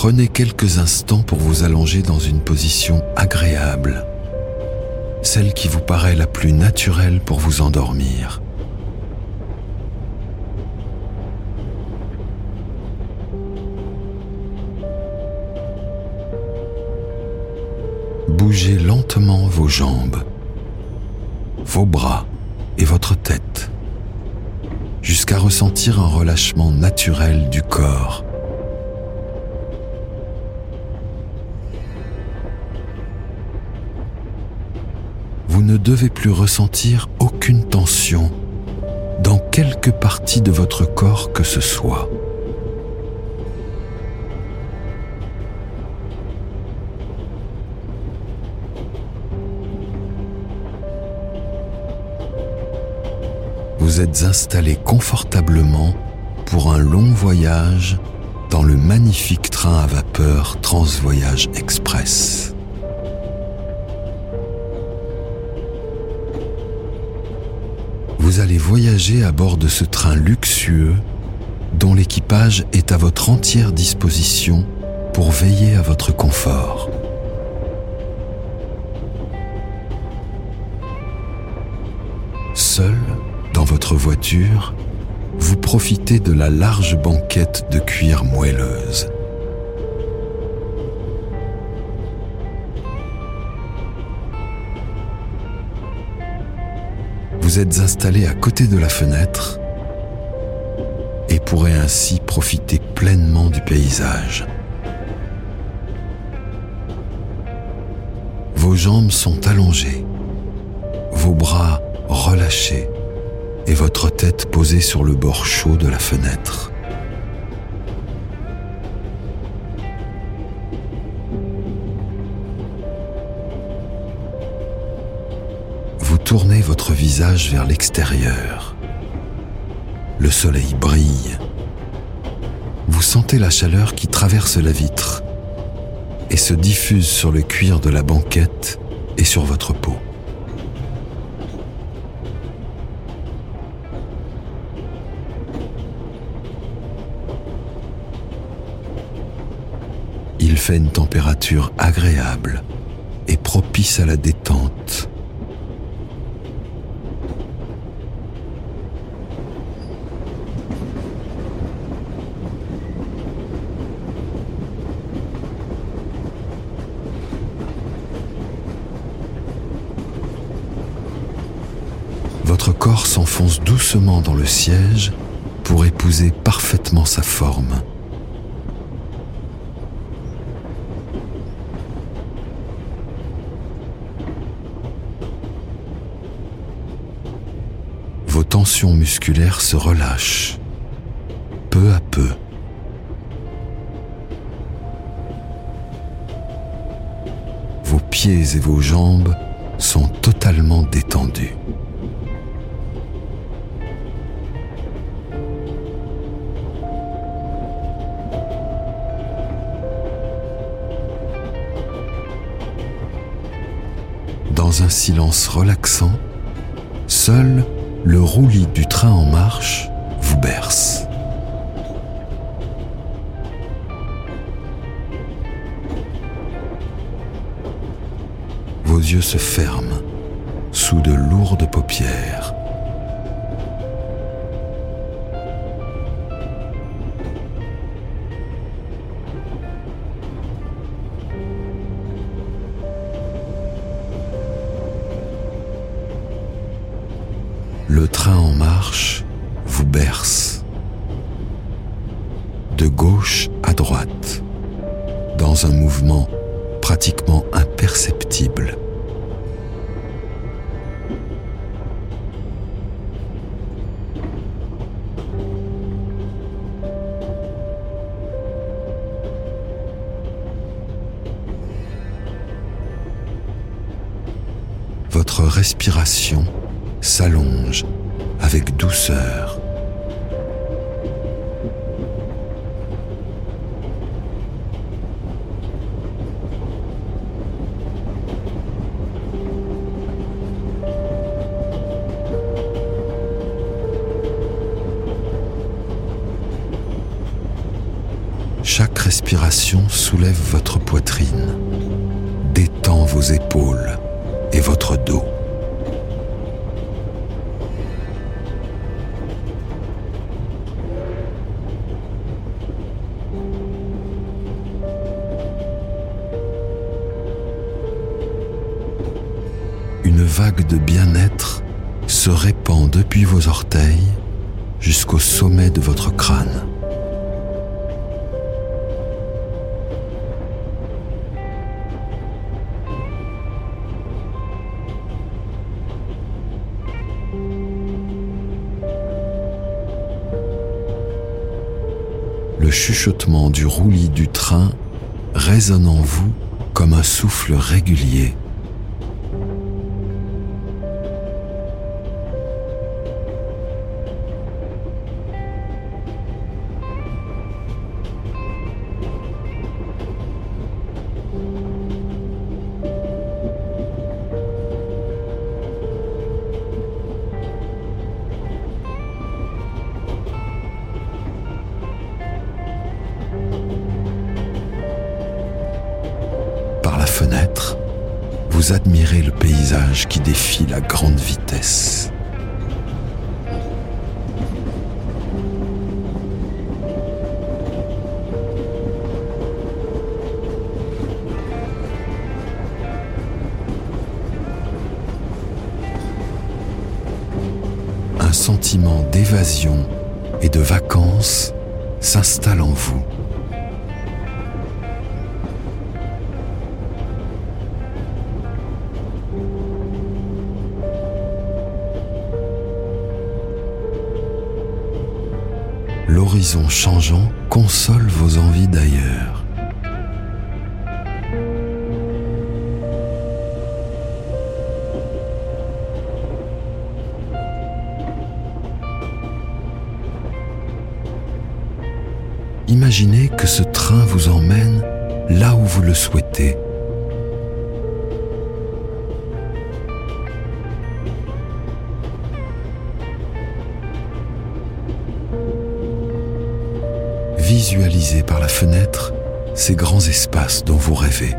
Prenez quelques instants pour vous allonger dans une position agréable, celle qui vous paraît la plus naturelle pour vous endormir. Bougez lentement vos jambes, vos bras et votre tête jusqu'à ressentir un relâchement naturel du corps. Vous ne devez plus ressentir aucune tension dans quelque partie de votre corps que ce soit. Vous êtes installé confortablement pour un long voyage dans le magnifique train à vapeur Transvoyage Express. Vous allez voyager à bord de ce train luxueux dont l'équipage est à votre entière disposition pour veiller à votre confort. Voiture, vous profitez de la large banquette de cuir moelleuse. Vous êtes installé à côté de la fenêtre et pourrez ainsi profiter pleinement du paysage. Vos jambes sont allongées, vos bras relâchés et votre tête posée sur le bord chaud de la fenêtre. Vous tournez votre visage vers l'extérieur. Le soleil brille. Vous sentez la chaleur qui traverse la vitre et se diffuse sur le cuir de la banquette et sur votre peau. Fait une température agréable et propice à la détente. Votre corps s'enfonce doucement dans le siège pour épouser parfaitement sa forme. vos tensions musculaires se relâchent, peu à peu. Vos pieds et vos jambes sont totalement détendus. Dans un silence relaxant, seul le roulis du train en marche vous berce. Vos yeux se ferment sous de lourdes paupières. Berce. De gauche à droite, dans un mouvement pratiquement imperceptible. Votre respiration s'allonge avec douceur. Soulève votre poitrine, détend vos épaules et votre dos. Une vague de bien-être se répand depuis vos orteils jusqu'au sommet de votre crâne. Le chuchotement du roulis du train résonne en vous comme un souffle régulier. Admirez le paysage qui défile à grande vitesse. Un sentiment d'évasion et de vacances s'installe en vous. L'horizon changeant console vos envies d'ailleurs. Imaginez que ce train vous emmène là où vous le souhaitez visualisez par la fenêtre ces grands espaces dont vous rêvez.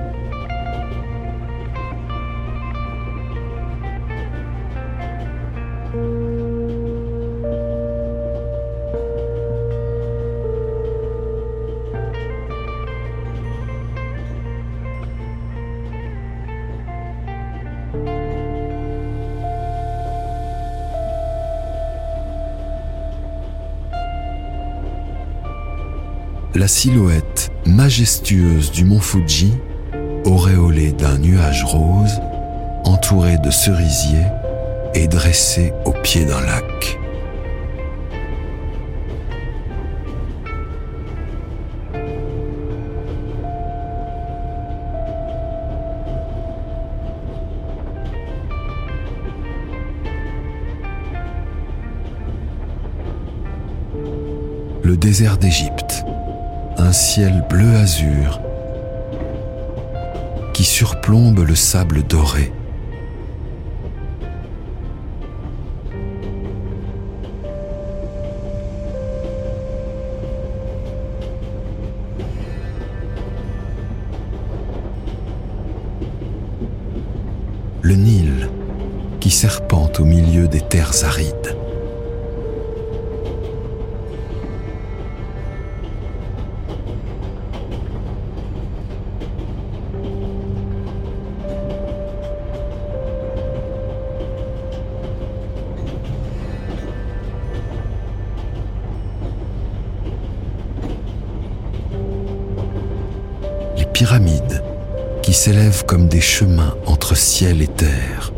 La silhouette majestueuse du mont Fuji, auréolée d'un nuage rose, entouré de cerisiers et dressée au pied d'un lac. Le désert d'Égypte un ciel bleu azur qui surplombe le sable doré. Le Nil qui serpente au milieu des terres arides. Pyramides qui s'élèvent comme des chemins entre ciel et terre.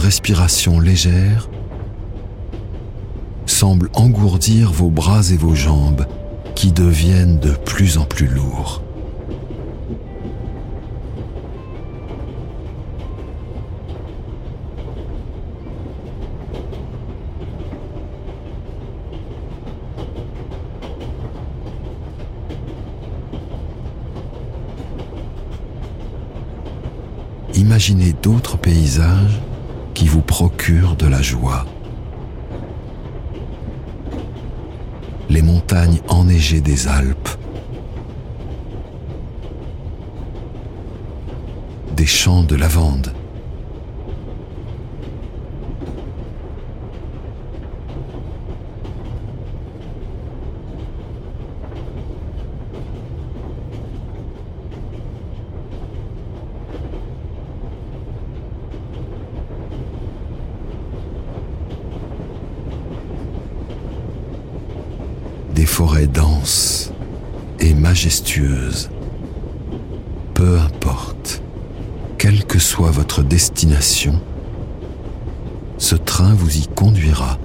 Respiration légère semble engourdir vos bras et vos jambes qui deviennent de plus en plus lourds. Imaginez d'autres paysages qui vous procurent de la joie. Les montagnes enneigées des Alpes, des champs de lavande, des forêts denses et majestueuses. Peu importe, quelle que soit votre destination, ce train vous y conduira.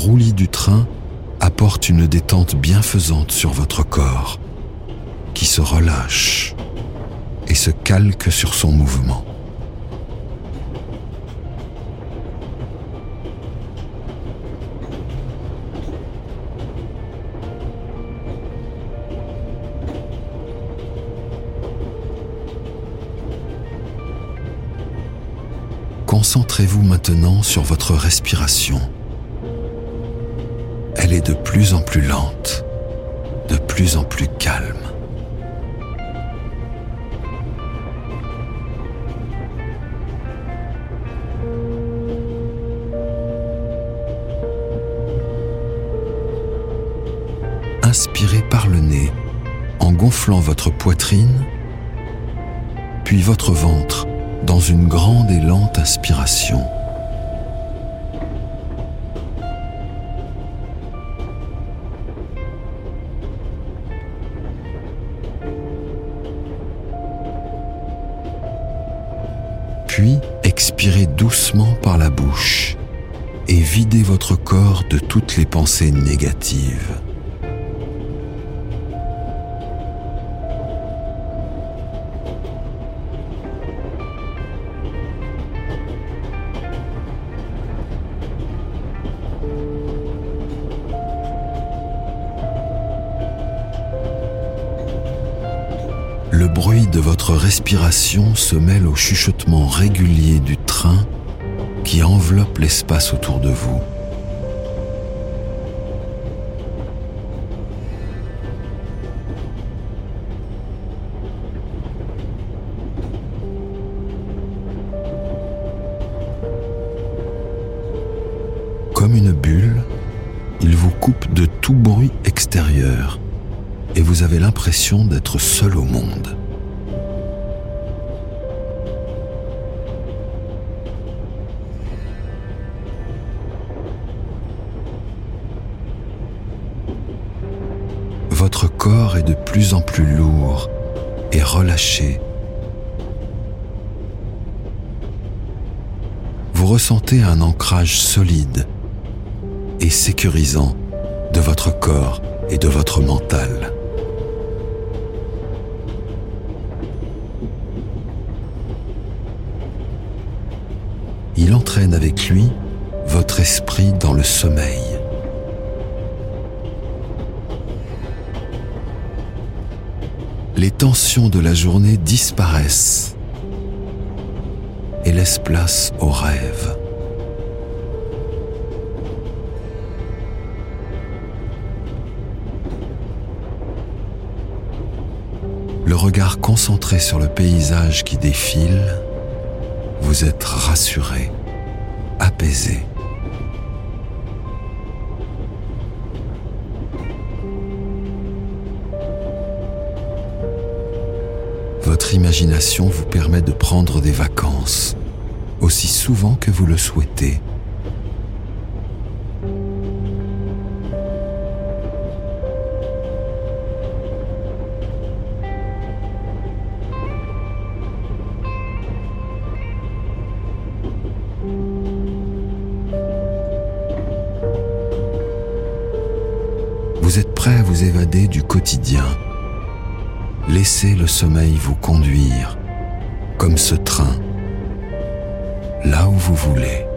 Roulis du train apporte une détente bienfaisante sur votre corps, qui se relâche et se calque sur son mouvement. Concentrez-vous maintenant sur votre respiration elle est de plus en plus lente, de plus en plus calme. Inspirez par le nez en gonflant votre poitrine, puis votre ventre dans une grande et lente inspiration. Puis expirez doucement par la bouche et videz votre corps de toutes les pensées négatives. Le bruit de votre respiration se mêle au chuchotement régulier du train qui enveloppe l'espace autour de vous. Comme une bulle, il vous coupe de tout bruit extérieur et vous avez l'impression d'être seul au monde. Votre corps est de plus en plus lourd et relâché. Vous ressentez un ancrage solide et sécurisant de votre corps et de votre mental. Il entraîne avec lui votre esprit dans le sommeil. Les tensions de la journée disparaissent et laissent place aux rêves. Le regard concentré sur le paysage qui défile vous êtes rassuré, apaisé. Votre imagination vous permet de prendre des vacances aussi souvent que vous le souhaitez. Évader du quotidien. Laissez le sommeil vous conduire, comme ce train, là où vous voulez.